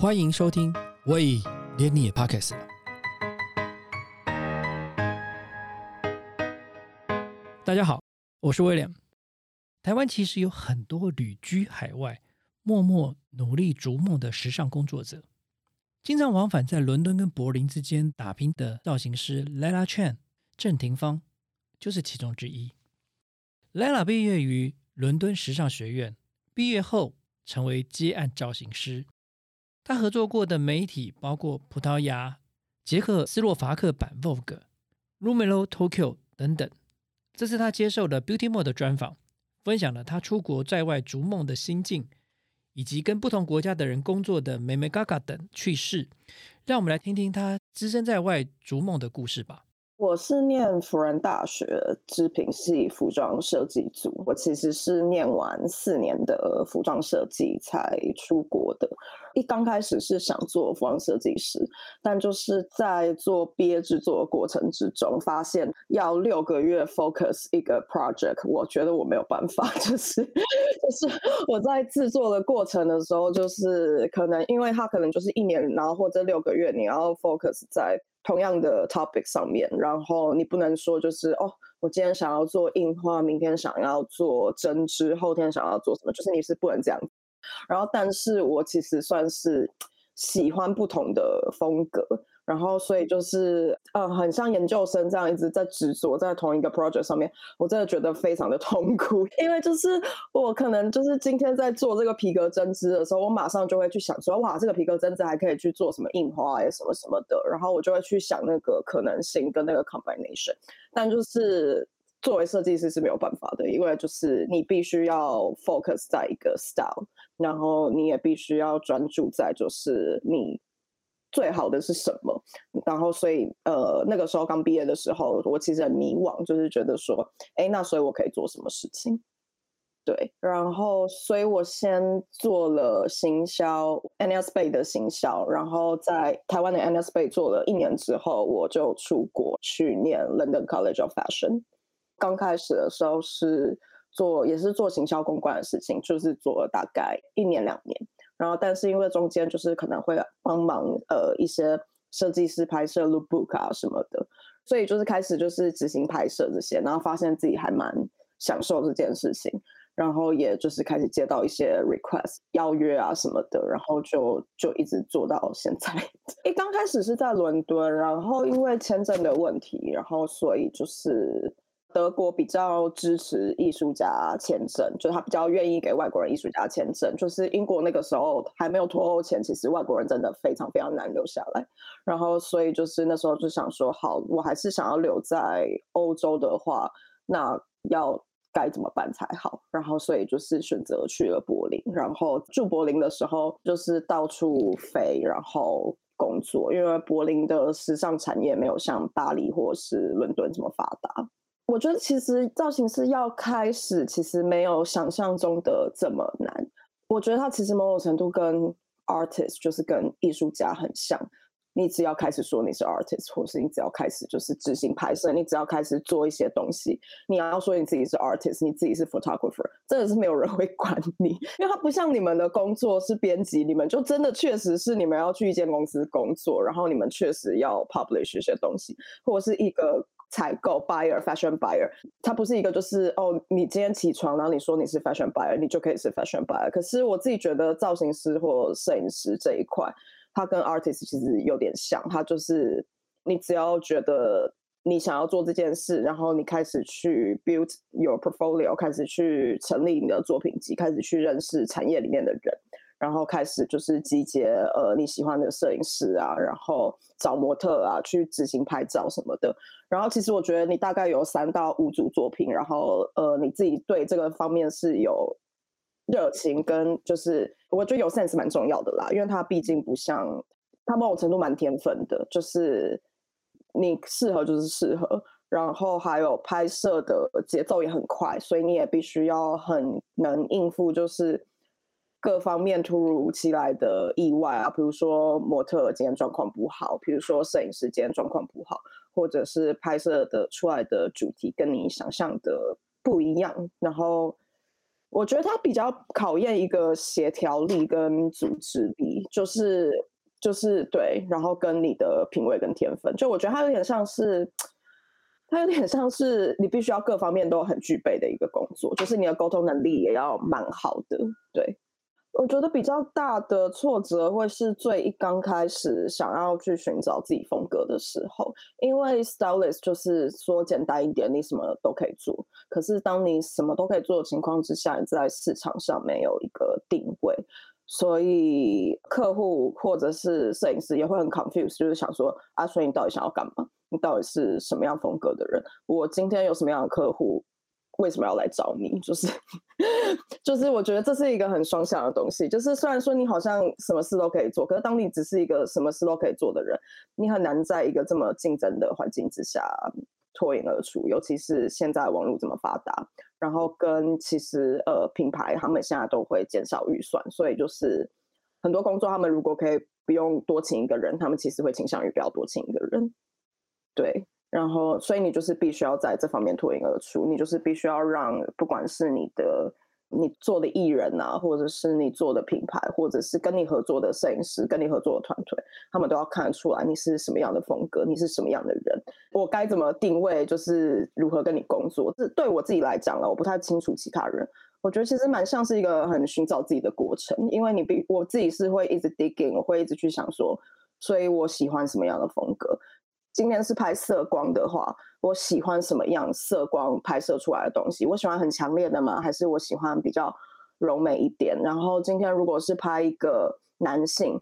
欢迎收听，喂，连你也 Pockets 了。大家好，我是威廉。台湾其实有很多旅居海外、默默努力逐梦的时尚工作者，经常往返在伦敦跟柏林之间打拼的造型师 Lela Chan 郑廷芳就是其中之一。Lella 毕业于伦敦时尚学院，毕业后成为接案造型师。他合作过的媒体包括葡萄牙、捷克斯洛伐克版 Vogue、Rumelo Tokyo 等等。这次他接受了 Beauty Mode 的专访，分享了他出国在外逐梦的心境，以及跟不同国家的人工作的美美嘎嘎等趣事。让我们来听听他只身在外逐梦的故事吧。我是念辅仁大学织品系服装设计组，我其实是念完四年的服装设计才出国的。一刚开始是想做服装设计师，但就是在做毕业制作过程之中，发现要六个月 focus 一个 project，我觉得我没有办法，就是就是我在制作的过程的时候，就是可能因为它可能就是一年，然后或者六个月，你要 focus 在。同样的 topic 上面，然后你不能说就是哦，我今天想要做印花，明天想要做针织，后天想要做什么，就是你是不能这样。然后，但是我其实算是喜欢不同的风格。然后，所以就是，呃，很像研究生这样一直在执着在同一个 project 上面，我真的觉得非常的痛苦。因为就是我可能就是今天在做这个皮革针织的时候，我马上就会去想说，哇，这个皮革针织还可以去做什么印花呀，什么什么的。然后我就会去想那个可能性跟那个 combination。但就是作为设计师是没有办法的，因为就是你必须要 focus 在一个 style，然后你也必须要专注在就是你。最好的是什么？然后，所以，呃，那个时候刚毕业的时候，我其实很迷惘，就是觉得说，哎，那所以我可以做什么事情？对，然后，所以我先做了行销，NS Bay 的行销，然后在台湾的 NS Bay 做了一年之后，我就出国去念 London College of Fashion。刚开始的时候是做，也是做行销公关的事情，就是做了大概一年两年。然后，但是因为中间就是可能会帮忙呃一些设计师拍摄 lookbook 啊什么的，所以就是开始就是执行拍摄这些，然后发现自己还蛮享受这件事情，然后也就是开始接到一些 request 邀约啊什么的，然后就就一直做到现在。一刚开始是在伦敦，然后因为签证的问题，然后所以就是。德国比较支持艺术家签证，就是他比较愿意给外国人艺术家签证。就是英国那个时候还没有脱欧前，其实外国人真的非常非常难留下来。然后，所以就是那时候就想说，好，我还是想要留在欧洲的话，那要该怎么办才好？然后，所以就是选择去了柏林。然后住柏林的时候，就是到处飞，然后工作，因为柏林的时尚产业没有像巴黎或是伦敦这么发达。我觉得其实造型师要开始，其实没有想象中的这么难。我觉得他其实某种程度跟 artist 就是跟艺术家很像。你只要开始说你是 artist，或是你只要开始就是执行拍摄，你只要开始做一些东西，你要说你自己是 artist，你自己是 photographer，真的是没有人会管你，因为他不像你们的工作是编辑，你们就真的确实是你们要去一间公司工作，然后你们确实要 publish 一些东西，或者是一个。采购 buyer fashion buyer，它不是一个就是哦，你今天起床，然后你说你是 fashion buyer，你就可以是 fashion buyer。可是我自己觉得造型师或摄影师这一块，它跟 artist 其实有点像，它就是你只要觉得你想要做这件事，然后你开始去 build your portfolio，开始去成立你的作品集，开始去认识产业里面的人。然后开始就是集结呃你喜欢的摄影师啊，然后找模特啊去执行拍照什么的。然后其实我觉得你大概有三到五组作品，然后呃你自己对这个方面是有热情跟就是我觉得有 sense 蛮重要的啦，因为它毕竟不像它某种程度蛮天分的，就是你适合就是适合，然后还有拍摄的节奏也很快，所以你也必须要很能应付就是。各方面突如其来的意外啊，比如说模特今天状况不好，比如说摄影师今天状况不好，或者是拍摄的出来的主题跟你想象的不一样，然后我觉得它比较考验一个协调力跟组织力，就是就是对，然后跟你的品味跟天分，就我觉得它有点像是，它有点像是你必须要各方面都很具备的一个工作，就是你的沟通能力也要蛮好的，对。我觉得比较大的挫折会是最一刚开始想要去寻找自己风格的时候，因为 stylist 就是说简单一点，你什么都可以做。可是当你什么都可以做的情况之下，你在市场上没有一个定位，所以客户或者是摄影师也会很 confused，就是想说啊，所以你到底想要干嘛？你到底是什么样风格的人？我今天有什么样的客户？为什么要来找你？就是，就是，我觉得这是一个很双向的东西。就是虽然说你好像什么事都可以做，可是当你只是一个什么事都可以做的人，你很难在一个这么竞争的环境之下脱颖而出。尤其是现在网络这么发达，然后跟其实呃品牌他们现在都会减少预算，所以就是很多工作他们如果可以不用多请一个人，他们其实会倾向于不要多请一个人。对。然后，所以你就是必须要在这方面脱颖而出，你就是必须要让，不管是你的你做的艺人啊，或者是你做的品牌，或者是跟你合作的摄影师、跟你合作的团队，他们都要看得出来你是什么样的风格，你是什么样的人，我该怎么定位，就是如何跟你工作。这对我自己来讲了，我不太清楚其他人，我觉得其实蛮像是一个很寻找自己的过程，因为你比我自己是会一直 digging，我会一直去想说，所以我喜欢什么样的风格。今天是拍色光的话，我喜欢什么样色光拍摄出来的东西？我喜欢很强烈的吗？还是我喜欢比较柔美一点？然后今天如果是拍一个男性，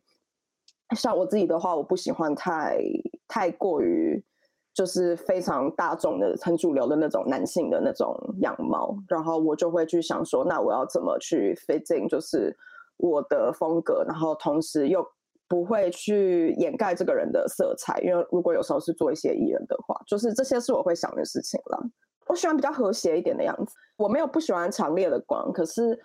像我自己的话，我不喜欢太太过于就是非常大众的、很主流的那种男性的那种样貌。然后我就会去想说，那我要怎么去 fitting，就是我的风格，然后同时又。不会去掩盖这个人的色彩，因为如果有时候是做一些艺人的话，就是这些是我会想的事情了。我喜欢比较和谐一点的样子，我没有不喜欢强烈的光，可是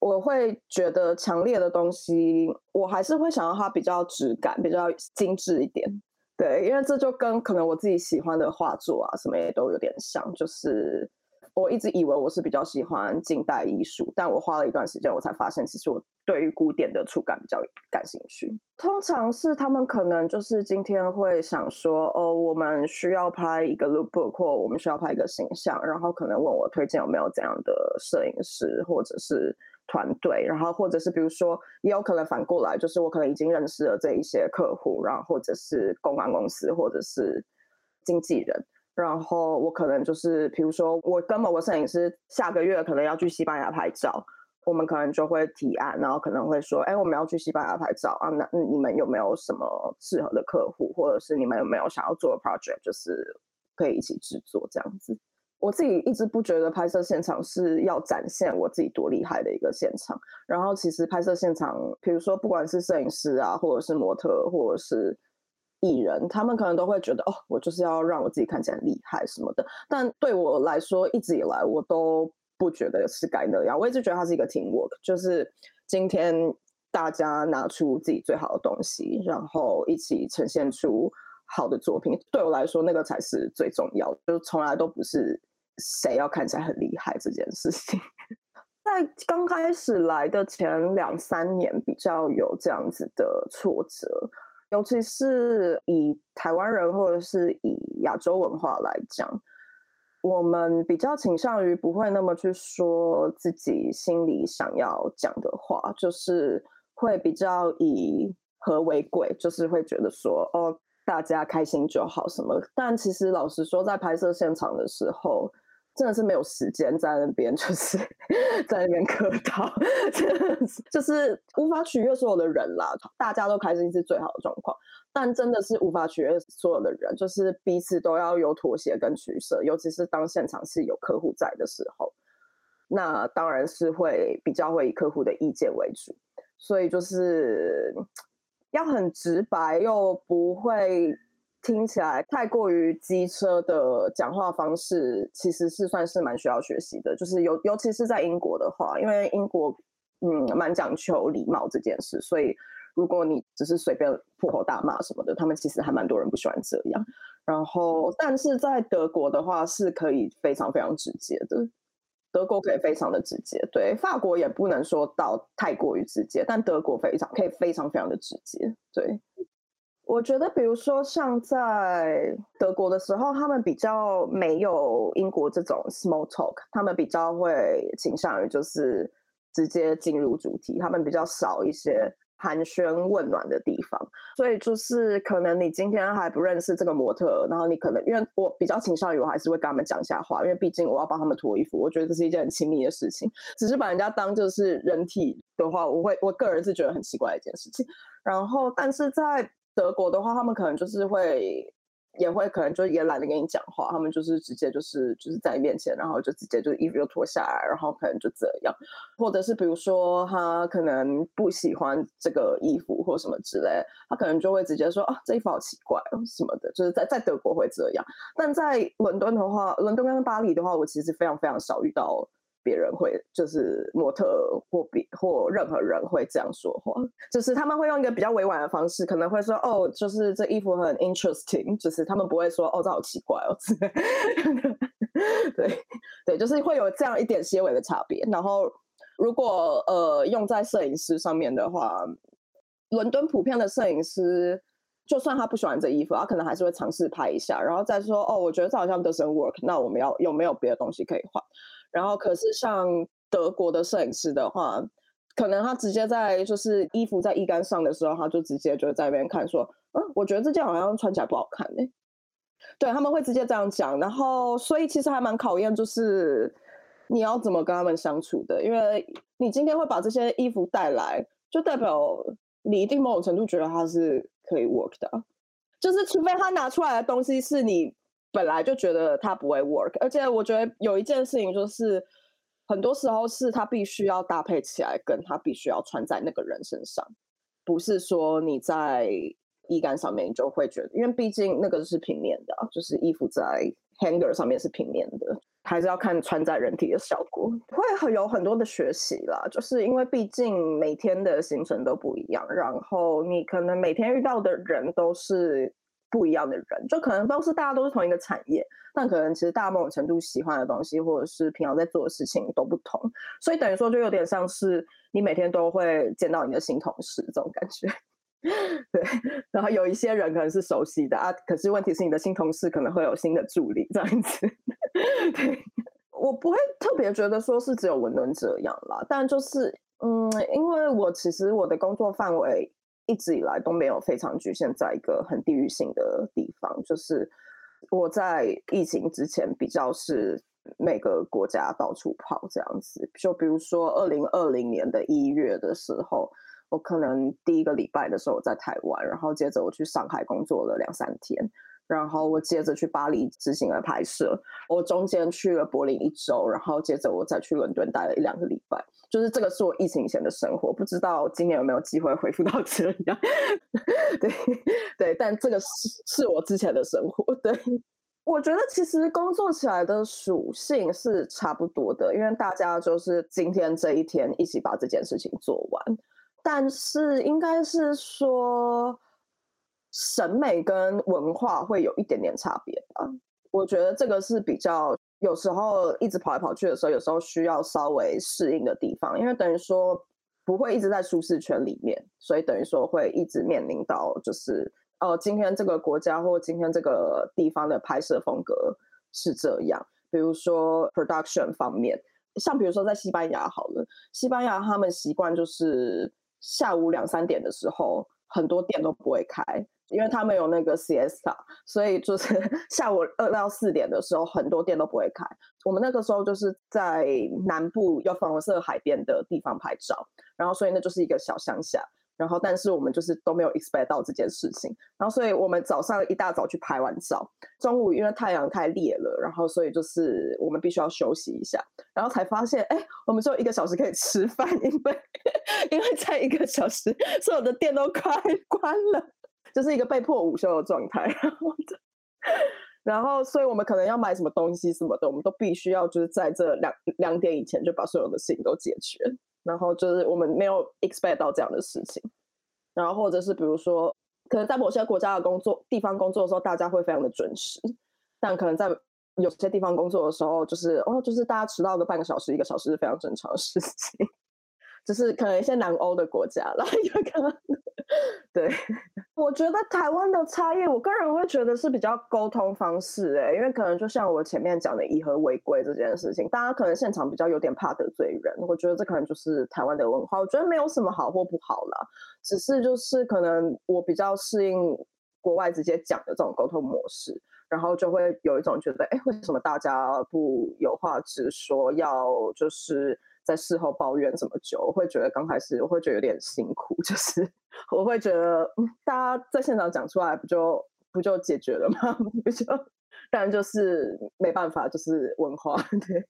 我会觉得强烈的东西，我还是会想要它比较质感、比较精致一点。对，因为这就跟可能我自己喜欢的画作啊什么也都有点像，就是。我一直以为我是比较喜欢近代艺术，但我花了一段时间，我才发现，其实我对于古典的触感比较感兴趣。通常是他们可能就是今天会想说，哦，我们需要拍一个 lookbook，或我们需要拍一个形象，然后可能问我推荐有没有怎样的摄影师或者是团队，然后或者是比如说，也有可能反过来，就是我可能已经认识了这一些客户，然后或者是公关公司或者是经纪人。然后我可能就是，比如说我跟某个摄影师下个月可能要去西班牙拍照，我们可能就会提案，然后可能会说，哎，我们要去西班牙拍照啊，那你们有没有什么适合的客户，或者是你们有没有想要做的 project，就是可以一起制作这样子。我自己一直不觉得拍摄现场是要展现我自己多厉害的一个现场，然后其实拍摄现场，比如说不管是摄影师啊，或者是模特，或者是。艺人他们可能都会觉得哦，我就是要让我自己看起来厉害什么的。但对我来说，一直以来我都不觉得是该那样。我一直觉得它是一个 team work，就是今天大家拿出自己最好的东西，然后一起呈现出好的作品。对我来说，那个才是最重要。就从来都不是谁要看起来很厉害这件事情。在刚开始来的前两三年，比较有这样子的挫折。尤其是以台湾人或者是以亚洲文化来讲，我们比较倾向于不会那么去说自己心里想要讲的话，就是会比较以和为贵，就是会觉得说哦，大家开心就好什么。但其实老实说，在拍摄现场的时候。真的是没有时间在那边，就是 在那边客套，就是无法取悦所有的人啦。大家都开心是最好的状况，但真的是无法取悦所有的人，就是彼此都要有妥协跟取舍。尤其是当现场是有客户在的时候，那当然是会比较会以客户的意见为主，所以就是要很直白又不会。听起来太过于机车的讲话方式，其实是算是蛮需要学习的。就是尤尤其是在英国的话，因为英国嗯蛮讲求礼貌这件事，所以如果你只是随便破口大骂什么的，他们其实还蛮多人不喜欢这样。然后，但是在德国的话是可以非常非常直接的。德国可以非常的直接，对，法国也不能说到太过于直接，但德国非常可以非常非常的直接，对。我觉得，比如说像在德国的时候，他们比较没有英国这种 small talk，他们比较会倾向于就是直接进入主题，他们比较少一些寒暄问暖的地方。所以就是可能你今天还不认识这个模特，然后你可能因为我比较倾向于我还是会跟他们讲一下话，因为毕竟我要帮他们脱衣服，我觉得这是一件很亲密的事情。只是把人家当就是人体的话，我会我个人是觉得很奇怪的一件事情。然后，但是在德国的话，他们可能就是会，也会可能就也懒得跟你讲话，他们就是直接就是就是在你面前，然后就直接就衣服就脱下来，然后可能就这样，或者是比如说他可能不喜欢这个衣服或什么之类，他可能就会直接说啊这衣服好奇怪哦什么的，就是在在德国会这样，但在伦敦的话，伦敦跟巴黎的话，我其实非常非常少遇到。别人会就是模特或别或任何人会这样说话，就是他们会用一个比较委婉的方式，可能会说哦，就是这衣服很 interesting，就是他们不会说哦，这好奇怪哦，对对，就是会有这样一点些微的差别。然后如果呃用在摄影师上面的话，伦敦普遍的摄影师，就算他不喜欢这衣服，他可能还是会尝试拍一下，然后再说哦，我觉得这好像 doesn't work，那我们要有没有别的东西可以换？然后，可是像德国的摄影师的话，可能他直接在就是衣服在衣杆上的时候，他就直接就在那边看说，嗯，我觉得这件好像穿起来不好看呢。对，他们会直接这样讲。然后，所以其实还蛮考验，就是你要怎么跟他们相处的，因为你今天会把这些衣服带来，就代表你一定某种程度觉得它是可以 work 的，就是除非他拿出来的东西是你。本来就觉得它不会 work，而且我觉得有一件事情就是，很多时候是它必须要搭配起来，跟它必须要穿在那个人身上，不是说你在衣杆上面你就会觉得，因为毕竟那个是平面的，就是衣服在 hanger 上面是平面的，还是要看穿在人体的效果，会很有很多的学习啦，就是因为毕竟每天的行程都不一样，然后你可能每天遇到的人都是。不一样的人，就可能都是大家都是同一个产业，但可能其实大家某种程度喜欢的东西，或者是平常在做的事情都不同，所以等于说就有点像是你每天都会见到你的新同事这种感觉。对，然后有一些人可能是熟悉的啊，可是问题是你的新同事可能会有新的助理这样子。对，我不会特别觉得说是只有文伦这样啦，但就是嗯，因为我其实我的工作范围。一直以来都没有非常局限在一个很地域性的地方，就是我在疫情之前比较是每个国家到处跑这样子。就比如说二零二零年的一月的时候，我可能第一个礼拜的时候我在台湾，然后接着我去上海工作了两三天。然后我接着去巴黎执行了拍摄，我中间去了柏林一周，然后接着我再去伦敦待了一两个礼拜。就是这个是我疫情前的生活，不知道今年有没有机会恢复到这样。对对，但这个是是我之前的生活。对，我觉得其实工作起来的属性是差不多的，因为大家就是今天这一天一起把这件事情做完，但是应该是说。审美跟文化会有一点点差别吧，我觉得这个是比较有时候一直跑来跑去的时候，有时候需要稍微适应的地方，因为等于说不会一直在舒适圈里面，所以等于说会一直面临到就是哦，今天这个国家或今天这个地方的拍摄风格是这样，比如说 production 方面，像比如说在西班牙好了，西班牙他们习惯就是下午两三点的时候，很多店都不会开。因为他们有那个 siesta，所以就是 下午二到四点的时候，很多店都不会开。我们那个时候就是在南部有粉红色海边的地方拍照，然后所以那就是一个小乡下。然后但是我们就是都没有 expect 到这件事情。然后所以我们早上一大早去拍完照，中午因为太阳太烈了，然后所以就是我们必须要休息一下，然后才发现，哎，我们只有一个小时可以吃饭，因为 因为在一个小时所有的店都快 关了。就是一个被迫午休的状态，然后，然后，所以我们可能要买什么东西什么的，我们都必须要就是在这两两点以前就把所有的事情都解决。然后就是我们没有 expect 到这样的事情，然后或者是比如说，可能在某些国家的工作地方工作的时候，大家会非常的准时，但可能在有些地方工作的时候，就是哦，就是大家迟到个半个小时、一个小时是非常正常的事情。就是可能一些南欧的国家啦，有可能。对，我觉得台湾的差异，我个人会觉得是比较沟通方式，哎，因为可能就像我前面讲的以和为贵这件事情，大家可能现场比较有点怕得罪人，我觉得这可能就是台湾的文化。我觉得没有什么好或不好啦，只是就是可能我比较适应国外直接讲的这种沟通模式，然后就会有一种觉得，哎，为什么大家不有话直说，要就是。在事后抱怨这么久，我会觉得刚开始我会觉得有点辛苦，就是我会觉得大家在现场讲出来不就不就解决了吗？不就，但就是没办法，就是文化 对。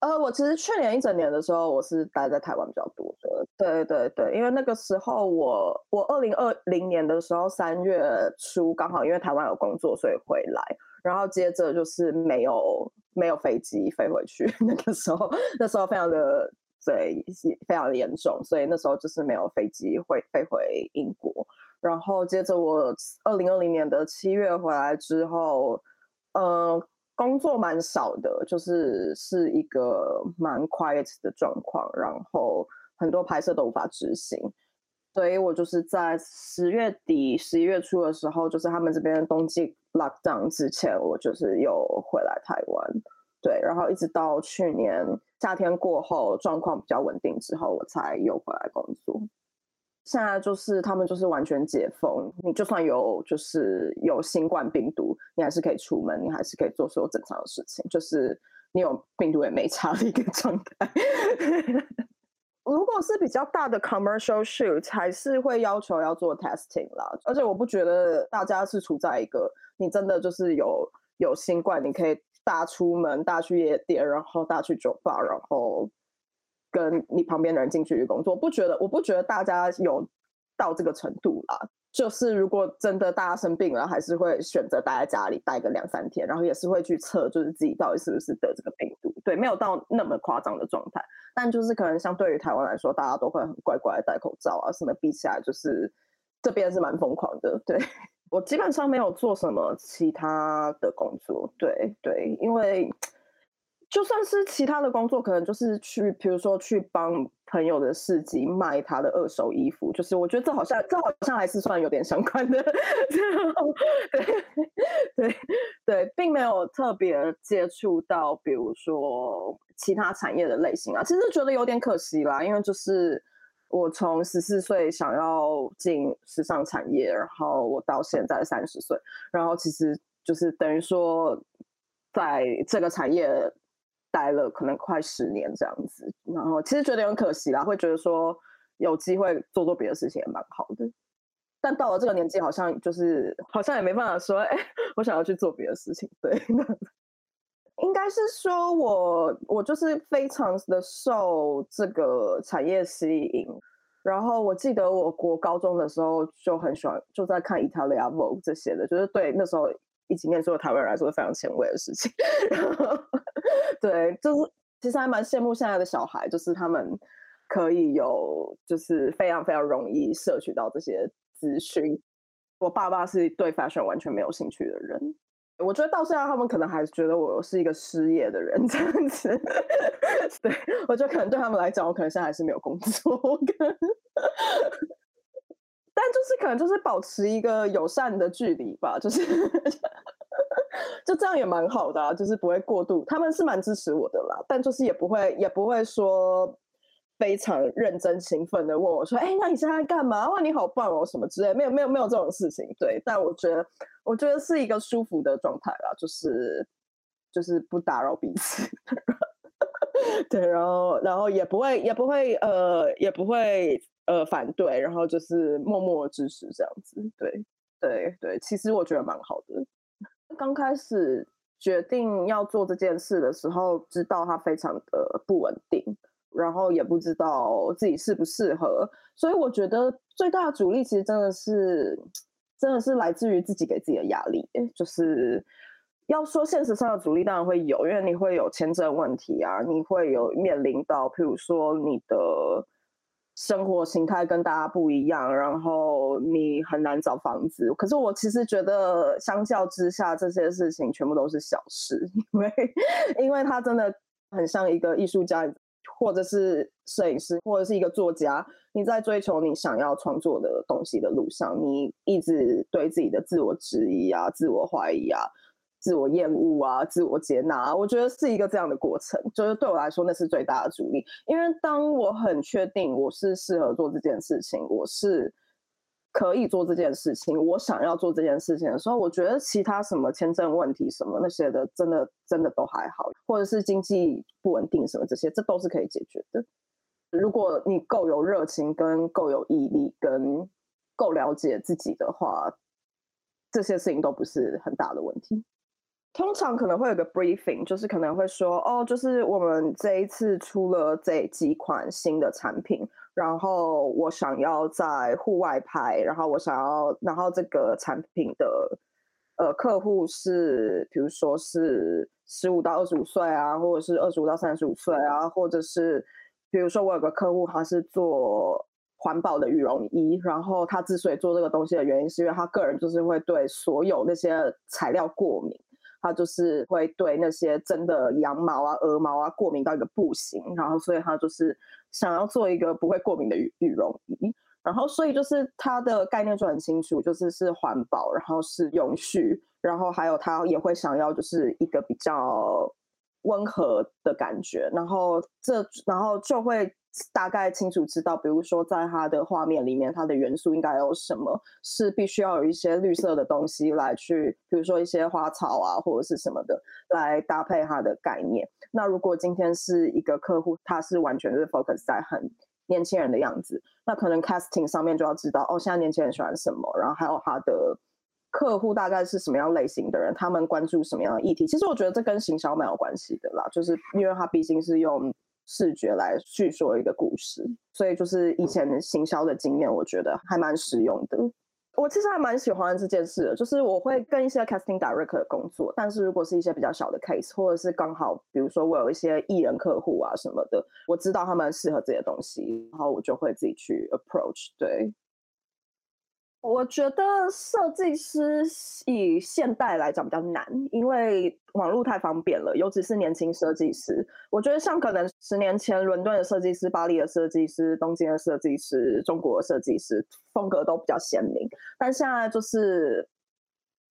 呃，我其实去年一整年的时候，我是待在台湾比较多的。对对对，因为那个时候我我二零二零年的时候三月初刚好因为台湾有工作，所以回来，然后接着就是没有。没有飞机飞回去，那个时候那时候非常的对，非常的严重，所以那时候就是没有飞机会飞回英国。然后接着我二零二零年的七月回来之后，呃，工作蛮少的，就是是一个蛮 quiet 的状况，然后很多拍摄都无法执行。所以我就是在十月底、十一月初的时候，就是他们这边冬季 lockdown 之前，我就是又回来台湾，对，然后一直到去年夏天过后，状况比较稳定之后，我才又回来工作。现在就是他们就是完全解封，你就算有就是有新冠病毒，你还是可以出门，你还是可以做所有正常的事情，就是你有病毒也没差的一个状态。如果是比较大的 commercial shoot，才是会要求要做 testing 啦。而且我不觉得大家是处在一个你真的就是有有新冠，你可以大出门、大去夜店，然后大去酒吧，然后跟你旁边的人近距离工作。不觉得？我不觉得大家有到这个程度啦。就是如果真的大家生病了，还是会选择待在家里待个两三天，然后也是会去测，就是自己到底是不是得这个病毒。对，没有到那么夸张的状态。但就是可能相对于台湾来说，大家都会很乖乖戴口罩啊，什么比起来，就是这边是蛮疯狂的。对我基本上没有做什么其他的工作，对对，因为。就算是其他的工作，可能就是去，比如说去帮朋友的市集卖他的二手衣服，就是我觉得这好像这好像还是算有点相关的，对对对，并没有特别接触到，比如说其他产业的类型啊，其实觉得有点可惜啦，因为就是我从十四岁想要进时尚产业，然后我到现在三十岁，然后其实就是等于说在这个产业。待了可能快十年这样子，然后其实觉得有点可惜啦，会觉得说有机会做做别的事情也蛮好的。但到了这个年纪，好像就是好像也没办法说，哎，我想要去做别的事情。对，应该是说我我就是非常的受这个产业吸引。然后我记得我国高中的时候就很喜欢，就在看 Italia Vogue 这些的，就是对那时候。一起念书的台湾人来说非常前卫的事情，对，就是其实还蛮羡慕现在的小孩，就是他们可以有，就是非常非常容易摄取到这些资讯。我爸爸是对 fashion 完全没有兴趣的人，我觉得到现在他们可能还是觉得我是一个失业的人 这样子。对我觉得可能对他们来讲，我可能现在还是没有工作。但就是可能就是保持一个友善的距离吧，就是 就这样也蛮好的，就是不会过度。他们是蛮支持我的啦，但就是也不会也不会说非常认真兴奋的问我说：“哎，那你现在干嘛？哇，你好棒哦，什么之类。”没有没有没有这种事情。对，但我觉得我觉得是一个舒服的状态啦，就是就是不打扰彼此。对，然后然后也不会也不会呃也不会。呃，反对，然后就是默默支持这样子，对，对，对，其实我觉得蛮好的。刚开始决定要做这件事的时候，知道它非常的不稳定，然后也不知道自己适不适合，所以我觉得最大的阻力其实真的是，真的是来自于自己给自己的压力。就是要说现实上的阻力，当然会有，因为你会有签证问题啊，你会有面临到，譬如说你的。生活形态跟大家不一样，然后你很难找房子。可是我其实觉得，相较之下，这些事情全部都是小事，因为因为他真的很像一个艺术家，或者是摄影师，或者是一个作家。你在追求你想要创作的东西的路上，你一直对自己的自我质疑啊、自我怀疑啊。自我厌恶啊，自我接纳，我觉得是一个这样的过程。就是对我来说，那是最大的阻力。因为当我很确定我是适合做这件事情，我是可以做这件事情，我想要做这件事情的时候，我觉得其他什么签证问题什么那些的，真的真的都还好，或者是经济不稳定什么这些，这都是可以解决的。如果你够有热情，跟够有毅力，跟够了解自己的话，这些事情都不是很大的问题。通常可能会有个 briefing，就是可能会说，哦，就是我们这一次出了这几款新的产品，然后我想要在户外拍，然后我想要，然后这个产品的呃客户是，比如说是十五到二十五岁啊，或者是二十五到三十五岁啊，或者是比如说我有个客户他是做环保的羽绒衣，然后他之所以做这个东西的原因，是因为他个人就是会对所有那些材料过敏。他就是会对那些真的羊毛啊、鹅毛啊过敏到一个不行，然后所以他就是想要做一个不会过敏的羽羽绒衣，然后所以就是他的概念就很清楚，就是是环保，然后是永续，然后还有他也会想要就是一个比较温和的感觉，然后这然后就会。大概清楚知道，比如说在它的画面里面，它的元素应该有什么，是必须要有一些绿色的东西来去，比如说一些花草啊或者是什么的来搭配它的概念。那如果今天是一个客户，他是完全是 focus 在很年轻人的样子，那可能 casting 上面就要知道哦，现在年轻人喜欢什么，然后还有他的客户大概是什么样类型的人，他们关注什么样的议题。其实我觉得这跟行销蛮有关系的啦，就是因为他毕竟是用。视觉来叙说一个故事，所以就是以前行销的经验，我觉得还蛮实用的。我其实还蛮喜欢这件事的，就是我会跟一些 casting director 工作，但是如果是一些比较小的 case，或者是刚好比如说我有一些艺人客户啊什么的，我知道他们适合这些东西，然后我就会自己去 approach。对。我觉得设计师以现代来讲比较难，因为网络太方便了，尤其是年轻设计师。我觉得像可能十年前伦敦的设计师、巴黎的设计师、东京的设计师、中国的设计师风格都比较鲜明，但现在就是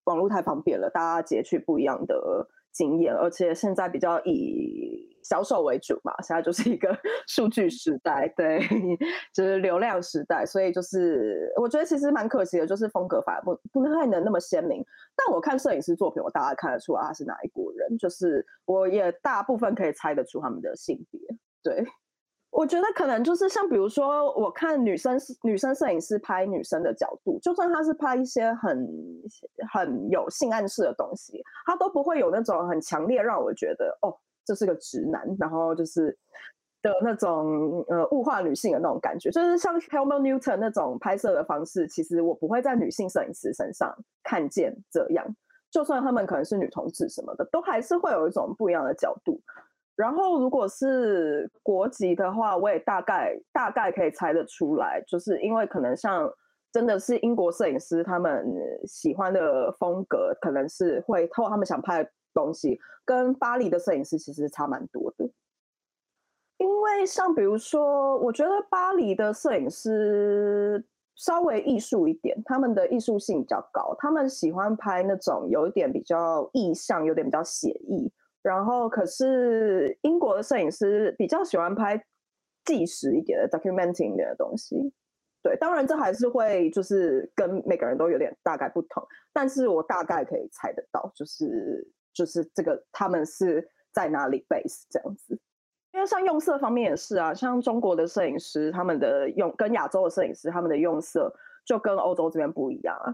网络太方便了，大家截取不一样的经验，而且现在比较以。销售为主嘛，现在就是一个 数据时代，对，就是流量时代，所以就是我觉得其实蛮可惜的，就是风格反而不不太能那么鲜明。但我看摄影师作品，我大概看得出来他是哪一国人，就是我也大部分可以猜得出他们的性别。对，我觉得可能就是像比如说，我看女生女生摄影师拍女生的角度，就算他是拍一些很很有性暗示的东西，他都不会有那种很强烈让我觉得哦。这是个直男，然后就是的那种呃物化女性的那种感觉，就是像 Helmut Newton 那种拍摄的方式，其实我不会在女性摄影师身上看见这样。就算他们可能是女同志什么的，都还是会有一种不一样的角度。然后如果是国籍的话，我也大概大概可以猜得出来，就是因为可能像真的是英国摄影师，他们喜欢的风格可能是会透过他们想拍的。东西跟巴黎的摄影师其实差蛮多的，因为像比如说，我觉得巴黎的摄影师稍微艺术一点，他们的艺术性比较高，他们喜欢拍那种有一点比较意象，有点比较写意。然后，可是英国的摄影师比较喜欢拍纪实一点的 documenting 一点的东西。对，当然这还是会就是跟每个人都有点大概不同，但是我大概可以猜得到，就是。就是这个，他们是在哪里 base 这样子？因为像用色方面也是啊，像中国的摄影师，他们的用跟亚洲的摄影师，他们的用色就跟欧洲这边不一样啊。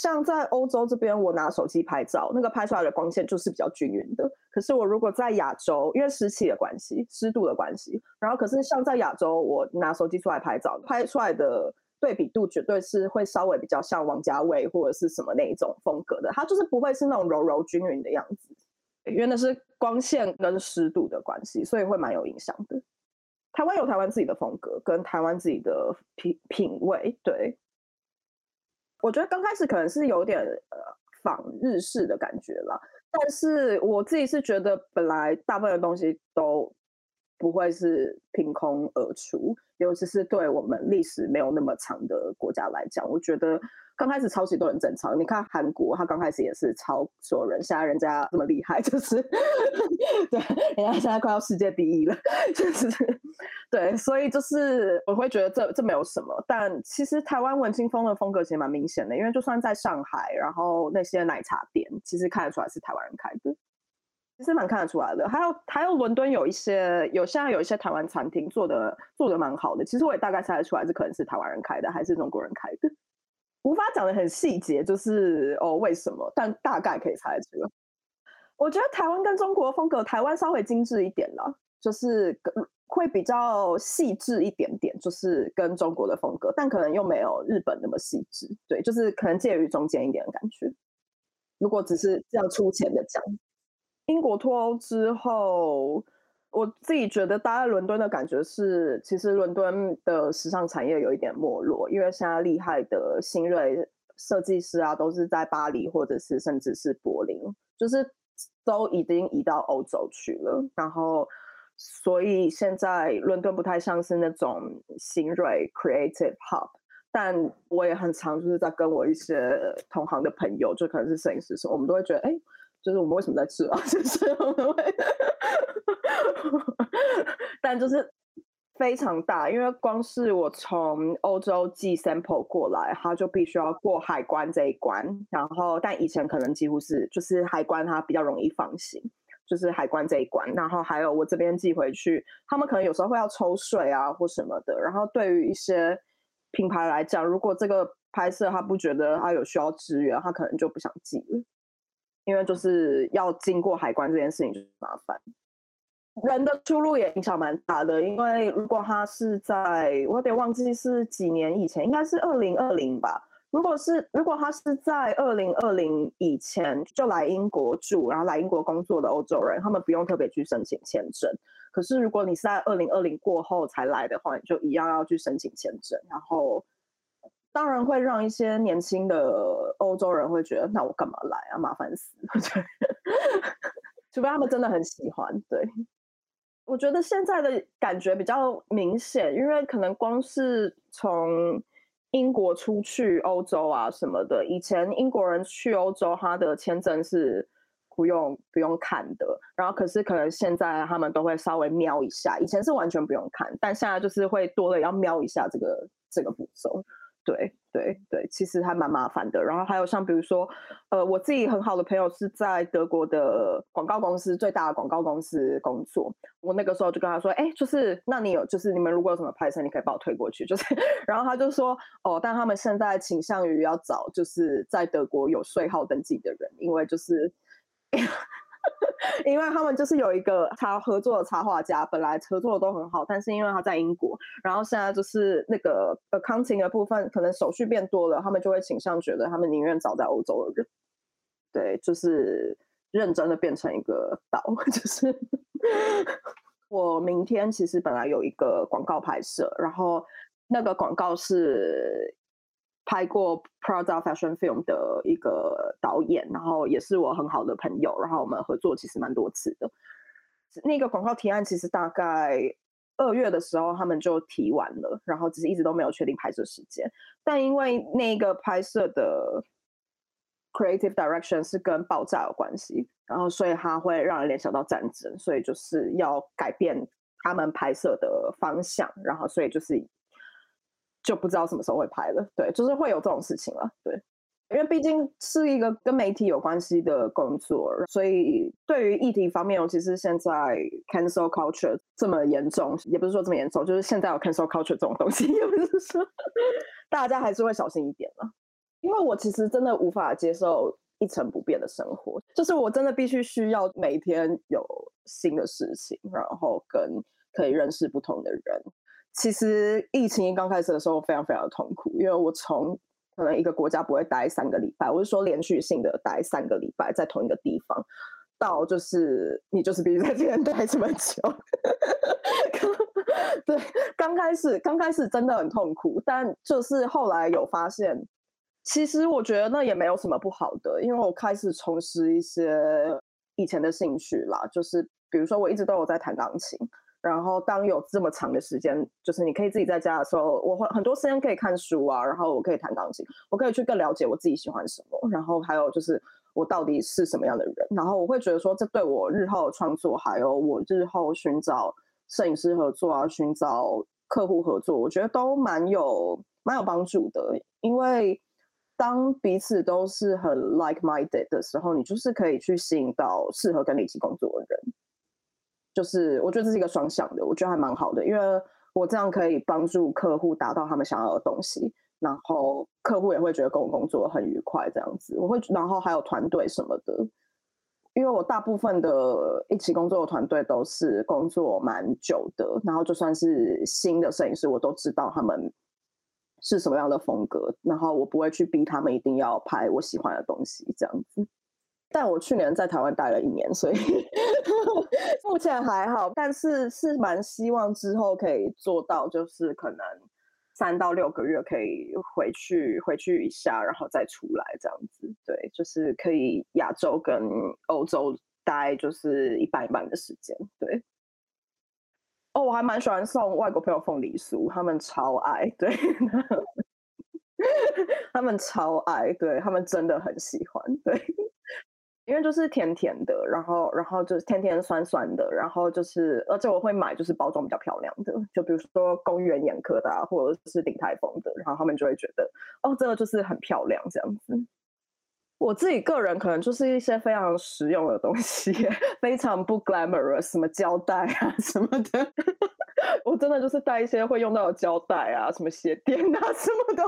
像在欧洲这边，我拿手机拍照，那个拍出来的光线就是比较均匀的。可是我如果在亚洲，因为湿气的关系、湿度的关系，然后可是像在亚洲，我拿手机出来拍照，拍出来的。对比度绝对是会稍微比较像王家卫或者是什么那一种风格的，它就是不会是那种柔柔均匀的样子，因为那是光线跟湿度的关系，所以会蛮有影响的。台湾有台湾自己的风格，跟台湾自己的品品味。对，我觉得刚开始可能是有点呃仿日式的感觉啦，但是我自己是觉得本来大部分的东西都不会是凭空而出，尤其是对我们历史没有那么长的国家来讲，我觉得。刚开始抄袭都很正常，你看韩国，他刚开始也是抄所有人，现在人家这么厉害，就是 对，人家现在快要世界第一了，就是 对，所以就是我会觉得这这没有什么，但其实台湾文青风的风格其实蛮明显的，因为就算在上海，然后那些奶茶店，其实看得出来是台湾人开的，其实蛮看得出来的。还有还有伦敦有一些有现在有一些台湾餐厅做的做的蛮好的，其实我也大概猜得出来，这可能是台湾人开的，还是中国人开的。无法讲的很细节，就是哦为什么，但大概可以猜得出来。我觉得台湾跟中国风格，台湾稍微精致一点了，就是会比较细致一点点，就是跟中国的风格，但可能又没有日本那么细致。对，就是可能介于中间一点的感觉。如果只是这样粗浅的讲，英国脱欧之后。我自己觉得待在伦敦的感觉是，其实伦敦的时尚产业有一点没落，因为现在厉害的新锐设计师啊，都是在巴黎或者是甚至是柏林，就是都已经移到欧洲去了。然后，所以现在伦敦不太像是那种新锐 creative hub，但我也很常就是在跟我一些同行的朋友，就可能是摄影师时，我们都会觉得，哎。就是我们为什么在吃啊？就是 我们会，但就是非常大，因为光是我从欧洲寄 sample 过来，它就必须要过海关这一关。然后，但以前可能几乎是就是海关它比较容易放行，就是海关这一关。然后还有我这边寄回去，他们可能有时候会要抽税啊或什么的。然后对于一些品牌来讲，如果这个拍摄他不觉得他有需要支援，他可能就不想寄了。因为就是要经过海关这件事情就麻烦，人的出入也影响蛮大的。因为如果他是在，我有点忘记是几年以前，应该是二零二零吧。如果是如果他是在二零二零以前就来英国住，然后来英国工作的欧洲人，他们不用特别去申请签证。可是如果你是在二零二零过后才来的话，你就一样要去申请签证，然后。当然会让一些年轻的欧洲人会觉得，那我干嘛来啊？麻烦死！除非他们真的很喜欢。对，我觉得现在的感觉比较明显，因为可能光是从英国出去欧洲啊什么的，以前英国人去欧洲，他的签证是不用不用看的。然后可是可能现在他们都会稍微瞄一下，以前是完全不用看，但现在就是会多了要瞄一下这个这个步骤。对对对，其实还蛮麻烦的。然后还有像比如说，呃，我自己很好的朋友是在德国的广告公司最大的广告公司工作。我那个时候就跟他说，哎，就是那你有就是你们如果有什么拍摄，你可以把我推过去。就是，然后他就说，哦，但他们现在倾向于要找就是在德国有税号登记的人，因为就是。因为他们就是有一个插合作的插画家，本来合作的都很好，但是因为他在英国，然后现在就是那个 accounting 的部分可能手续变多了，他们就会倾向觉得他们宁愿找在欧洲的人，对，就是认真的变成一个岛。就是我明天其实本来有一个广告拍摄，然后那个广告是。拍过 Prada Fashion Film 的一个导演，然后也是我很好的朋友，然后我们合作其实蛮多次的。那个广告提案其实大概二月的时候他们就提完了，然后只是一直都没有确定拍摄时间。但因为那个拍摄的 creative direction 是跟爆炸有关系，然后所以它会让人联想到战争，所以就是要改变他们拍摄的方向，然后所以就是。就不知道什么时候会拍了，对，就是会有这种事情了，对，因为毕竟是一个跟媒体有关系的工作，所以对于议题方面，尤其是现在 cancel culture 这么严重，也不是说这么严重，就是现在有 cancel culture 这种东西，也不是说大家还是会小心一点了。因为我其实真的无法接受一成不变的生活，就是我真的必须需要每天有新的事情，然后跟可以认识不同的人。其实疫情刚开始的时候非常非常的痛苦，因为我从可能一个国家不会待三个礼拜，我是说连续性的待三个礼拜在同一个地方，到就是你就是必须在这边待这么久，对，刚开始刚开始真的很痛苦，但就是后来有发现，其实我觉得那也没有什么不好的，因为我开始重拾一些以前的兴趣啦，就是比如说我一直都有在弹钢琴。然后，当有这么长的时间，就是你可以自己在家的时候，我会很多时间可以看书啊，然后我可以弹钢琴，我可以去更了解我自己喜欢什么，然后还有就是我到底是什么样的人，然后我会觉得说，这对我日后创作，还有我日后寻找摄影师合作啊，寻找客户合作，我觉得都蛮有蛮有帮助的，因为当彼此都是很 like minded 的时候，你就是可以去吸引到适合跟你一起工作的人。就是我觉得这是一个双向的，我觉得还蛮好的，因为我这样可以帮助客户达到他们想要的东西，然后客户也会觉得跟我工作很愉快，这样子。我会，然后还有团队什么的，因为我大部分的一起工作的团队都是工作蛮久的，然后就算是新的摄影师，我都知道他们是什么样的风格，然后我不会去逼他们一定要拍我喜欢的东西，这样子。但我去年在台湾待了一年，所以 目前还好。但是是蛮希望之后可以做到，就是可能三到六个月可以回去回去一下，然后再出来这样子。对，就是可以亚洲跟欧洲待就是一半一半的时间。对。哦，我还蛮喜欢送外国朋友凤梨酥，他们超爱。对，他们超爱，对他们真的很喜欢。对。因为就是甜甜的，然后然后就是甜甜酸酸的，然后就是而且我会买就是包装比较漂亮的，就比如说公园眼科的啊或者是顶台风的，然后他们就会觉得哦，这个就是很漂亮这样子。我自己个人可能就是一些非常实用的东西，非常不 glamorous，什么胶带啊什么的，我真的就是带一些会用到的胶带啊，什么鞋垫啊什么的。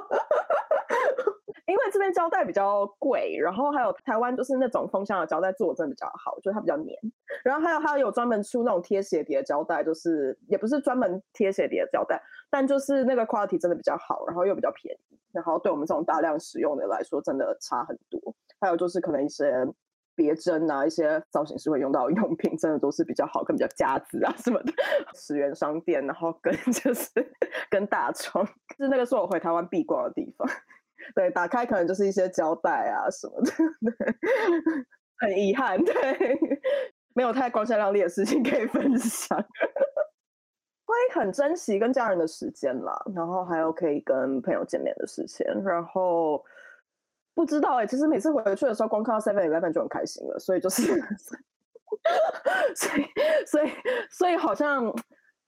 因为这边胶带比较贵，然后还有台湾就是那种封箱的胶带做的真的比较好，就是它比较黏。然后还有还有有专门出那种贴鞋底的胶带，就是也不是专门贴鞋底的胶带，但就是那个 quality 真的比较好，然后又比较便宜，然后对我们这种大量使用的来说真的差很多。还有就是可能一些别针啊，一些造型师会用到的用品，真的都是比较好，跟比较夹子啊什么的。十元商店，然后跟 就是跟大窗，就是那个是我回台湾必逛的地方。对，打开可能就是一些胶带啊什么的，很遗憾，对，没有太光鲜亮丽的事情可以分享。会很珍惜跟家人的时间啦，然后还有可以跟朋友见面的时间，然后不知道哎，其实每次回去的时候，光看到 Seven Eleven 就很开心了，所以就是，所以所以所以好像。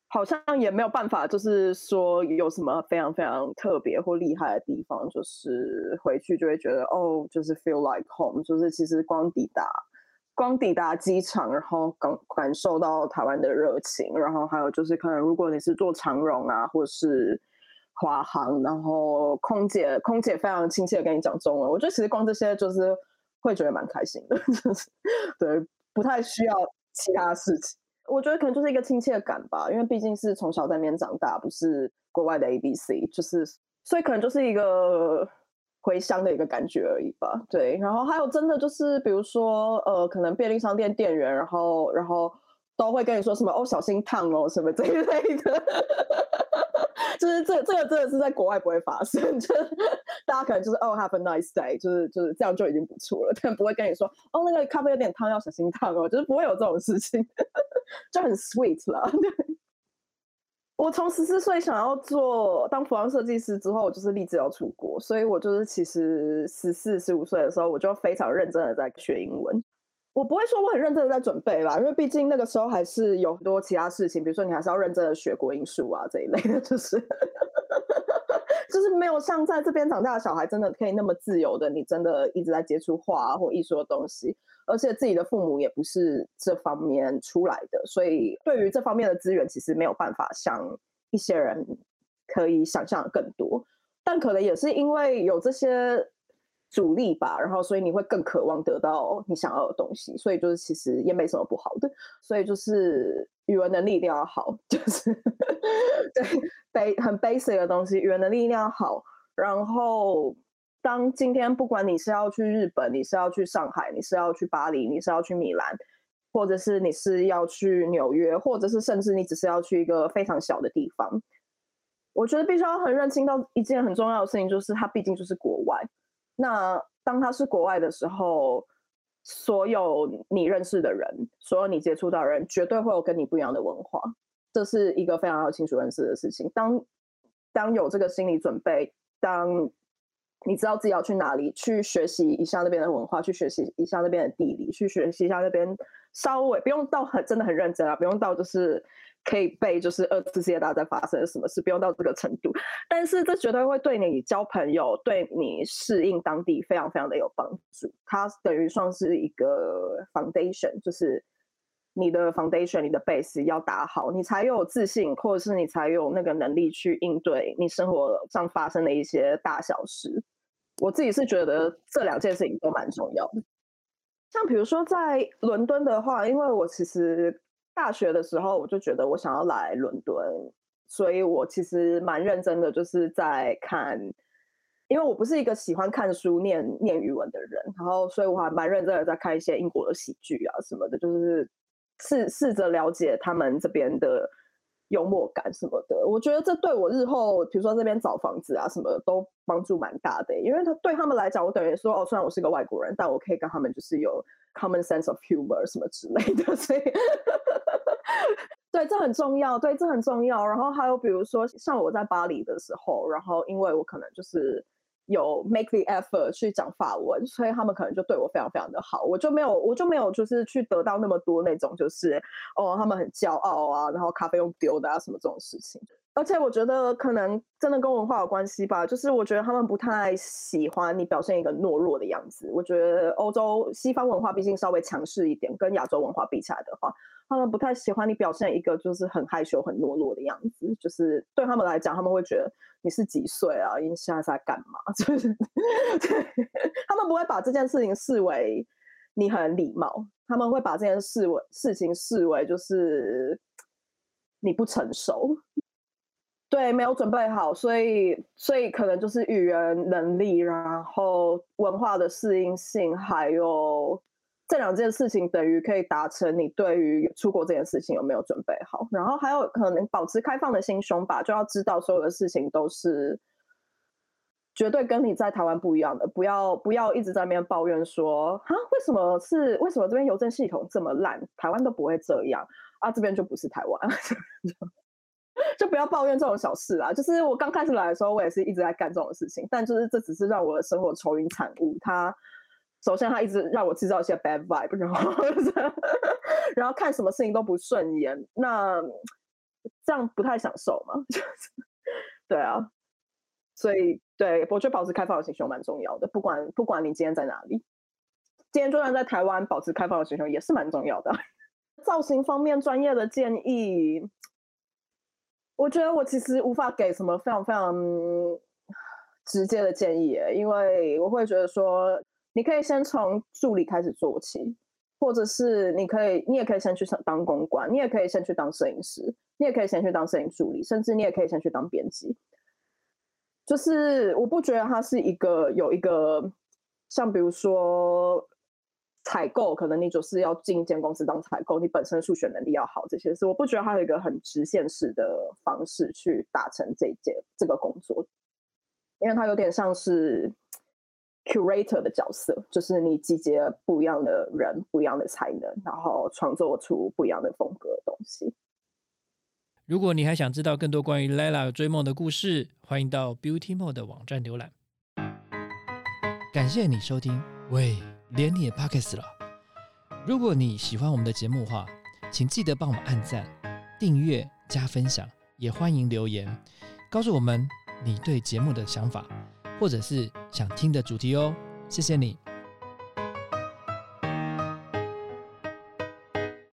好像也没有办法，就是说有什么非常非常特别或厉害的地方，就是回去就会觉得哦，就是 feel like home，就是其实光抵达，光抵达机场，然后感感受到台湾的热情，然后还有就是可能如果你是坐长荣啊，或是华航，然后空姐空姐非常亲切的跟你讲中文，我觉得其实光这些就是会觉得蛮开心的，就是对，不太需要其他事情。我觉得可能就是一个亲切感吧，因为毕竟是从小在那边长大，不是国外的 A B C，就是所以可能就是一个回乡的一个感觉而已吧。对，然后还有真的就是比如说呃，可能便利商店店员，然后然后都会跟你说什么哦，小心烫哦什么这一类的。就是这这个真的是在国外不会发生，就大家可能就是哦，have a nice day，就是就是这样就已经不错了，但不会跟你说哦，那个咖啡有点烫，要小心烫哦，就是不会有这种事情，就很 sweet 了。我从十四岁想要做当服装设计师之后，我就是立志要出国，所以我就是其实十四十五岁的时候，我就非常认真的在学英文。我不会说我很认真的在准备吧，因为毕竟那个时候还是有很多其他事情，比如说你还是要认真的学国音术啊这一类的，就是就是没有像在这边长大的小孩真的可以那么自由的，你真的一直在接触画或艺术的东西，而且自己的父母也不是这方面出来的，所以对于这方面的资源其实没有办法像一些人可以想象的更多，但可能也是因为有这些。主力吧，然后所以你会更渴望得到你想要的东西，所以就是其实也没什么不好的，所以就是语文能力一定要好，就是对 b 很 basic 的东西，语文能力一定要好。然后当今天不管你是要去日本，你是要去上海，你是要去巴黎，你是要去米兰，或者是你是要去纽约，或者是甚至你只是要去一个非常小的地方。我觉得必须要很认清到一件很重要的事情，就是它毕竟就是国外。那当他是国外的时候，所有你认识的人，所有你接触到的人，绝对会有跟你不一样的文化。这是一个非常要清楚认识的事情。当当有这个心理准备，当你知道自己要去哪里，去学习一下那边的文化，去学习一下那边的地理，去学习一下那边稍微不用到很真的很认真啊，不用到就是。可以背就是二次世界大战发生什么事，不用到这个程度，但是这绝对会对你交朋友、对你适应当地非常非常的有帮助。它等于算是一个 foundation，就是你的 foundation、你的 base 要打好，你才有自信，或者是你才有那个能力去应对你生活上发生的一些大小事。我自己是觉得这两件事情都蛮重要的。像比如说在伦敦的话，因为我其实。大学的时候，我就觉得我想要来伦敦，所以我其实蛮认真的，就是在看，因为我不是一个喜欢看书、念念语文的人，然后所以我还蛮认真的在看一些英国的喜剧啊什么的，就是试试着了解他们这边的幽默感什么的。我觉得这对我日后，比如说这边找房子啊什么，都帮助蛮大的，因为他对他们来讲，我等于说哦，虽然我是个外国人，但我可以跟他们就是有。common sense of humor 什么之类的，所以对这很重要，对这很重要。然后还有比如说，像我在巴黎的时候，然后因为我可能就是有 make the effort 去讲法文，所以他们可能就对我非常非常的好，我就没有我就没有就是去得到那么多那种就是哦他们很骄傲啊，然后咖啡用丢的啊什么这种事情。而且我觉得可能真的跟文化有关系吧，就是我觉得他们不太喜欢你表现一个懦弱的样子。我觉得欧洲西方文化毕竟稍微强势一点，跟亚洲文化比起来的话，他们不太喜欢你表现一个就是很害羞、很懦弱的样子。就是对他们来讲，他们会觉得你是几岁啊？你现在在干嘛？就是他们不会把这件事情视为你很礼貌，他们会把这件事为事情视为就是你不成熟。对，没有准备好，所以所以可能就是语言能力，然后文化的适应性，还有这两件事情等于可以达成你对于出国这件事情有没有准备好，然后还有可能保持开放的心胸吧，就要知道所有的事情都是绝对跟你在台湾不一样的，不要不要一直在那边抱怨说啊，为什么是为什么这边邮政系统这么烂，台湾都不会这样啊，这边就不是台湾。就不要抱怨这种小事啊！就是我刚开始来的时候，我也是一直在干这种事情，但就是这只是让我的生活愁云惨雾。它首先他一直让我制造一些 bad vibe，然后 然后看什么事情都不顺眼，那这样不太享受嘛？对啊，所以对我觉得保持开放的心胸蛮重要的。不管不管你今天在哪里，今天就算在台湾，保持开放的心胸也是蛮重要的。造型方面专业的建议。我觉得我其实无法给什么非常非常直接的建议，因为我会觉得说，你可以先从助理开始做起，或者是你可以，你也可以先去当公关，你也可以先去当摄影师，你也可以先去当摄影助理，甚至你也可以先去当编辑。就是我不觉得它是一个有一个像比如说。采购可能你就是要进一间公司当采购，你本身数学能力要好，这些事我不觉得它有一个很直线式的方式去达成这件这个工作，因为它有点像是 curator 的角色，就是你集结不一样的人、不一样的才能，然后创作出不一样的风格的东西。如果你还想知道更多关于 Lela 追梦的故事，欢迎到 Beauty Mode 的网站浏览。感谢你收听，喂。连你也 p o c k e t 了。如果你喜欢我们的节目的话，请记得帮我们按赞、订阅、加分享，也欢迎留言告诉我们你对节目的想法，或者是想听的主题哦。谢谢你。